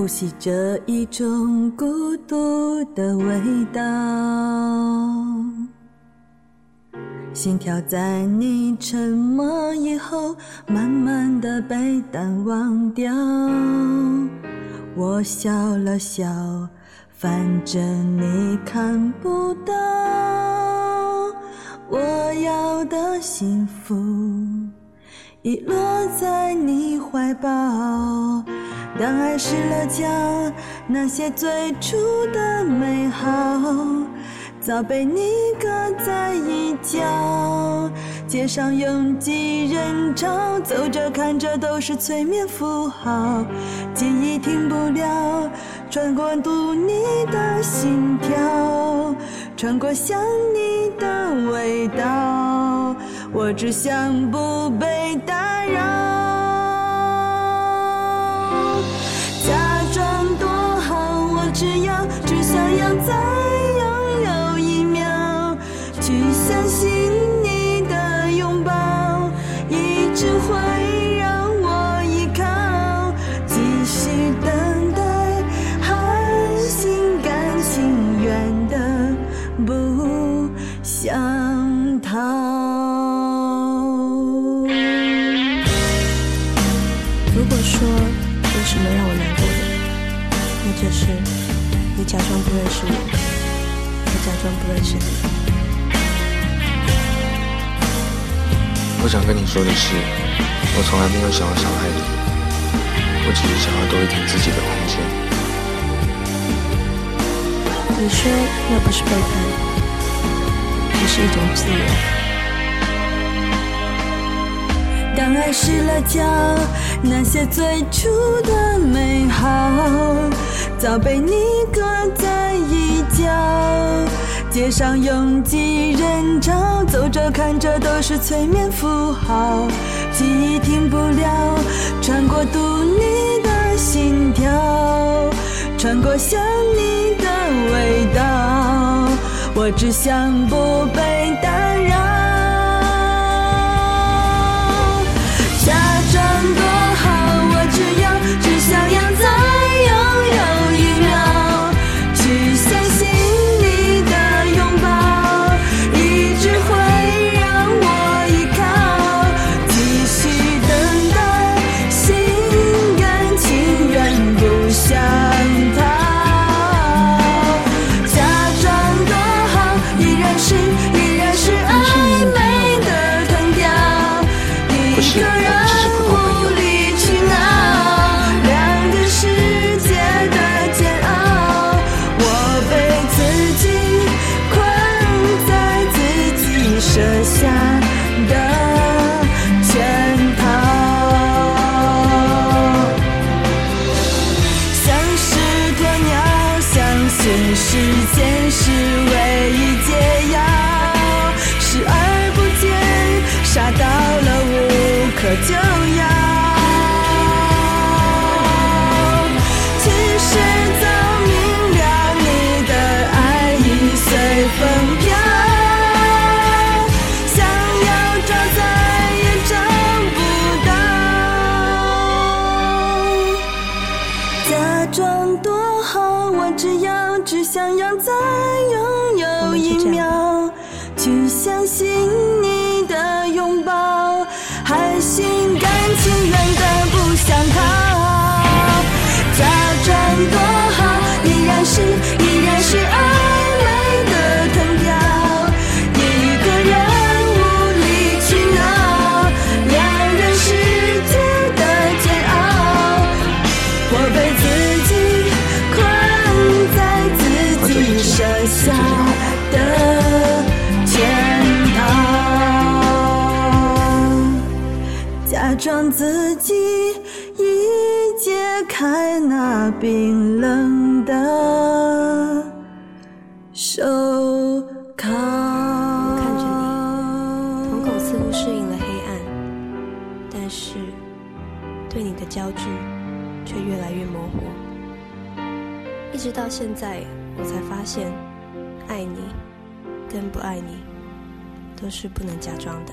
呼吸着一种孤独的味道，心跳在你沉默以后，慢慢的被淡忘掉。我笑了笑，反正你看不到，我要的幸福已落在你怀抱。当爱失了焦，那些最初的美好，早被你搁在一角。街上拥挤人潮，走着看着都是催眠符号，记忆停不了，穿过读你的心跳，穿过想你的味道，我只想不被打扰。有什么让我难过的，那就是你假装不认识我，我假装不认识你。我想跟你说的是，我从来没有想要伤害你，我只是想要多一点自己的空间。你说那不是背叛，只是一种自由。当爱失了焦，那些最初的美好，早被你搁在一角。街上拥挤人潮，走着看着都是催眠符号，记忆停不了，穿过读你的心跳，穿过想你的味道，我只想不被秒，去相信你的拥抱，还心甘情愿的不想逃。装自己已解开那冰冷的手铐。我看着你，瞳孔似乎适应了黑暗，但是对你的焦距却越来越模糊。一直到现在，我才发现，爱你跟不爱你都是不能假装的。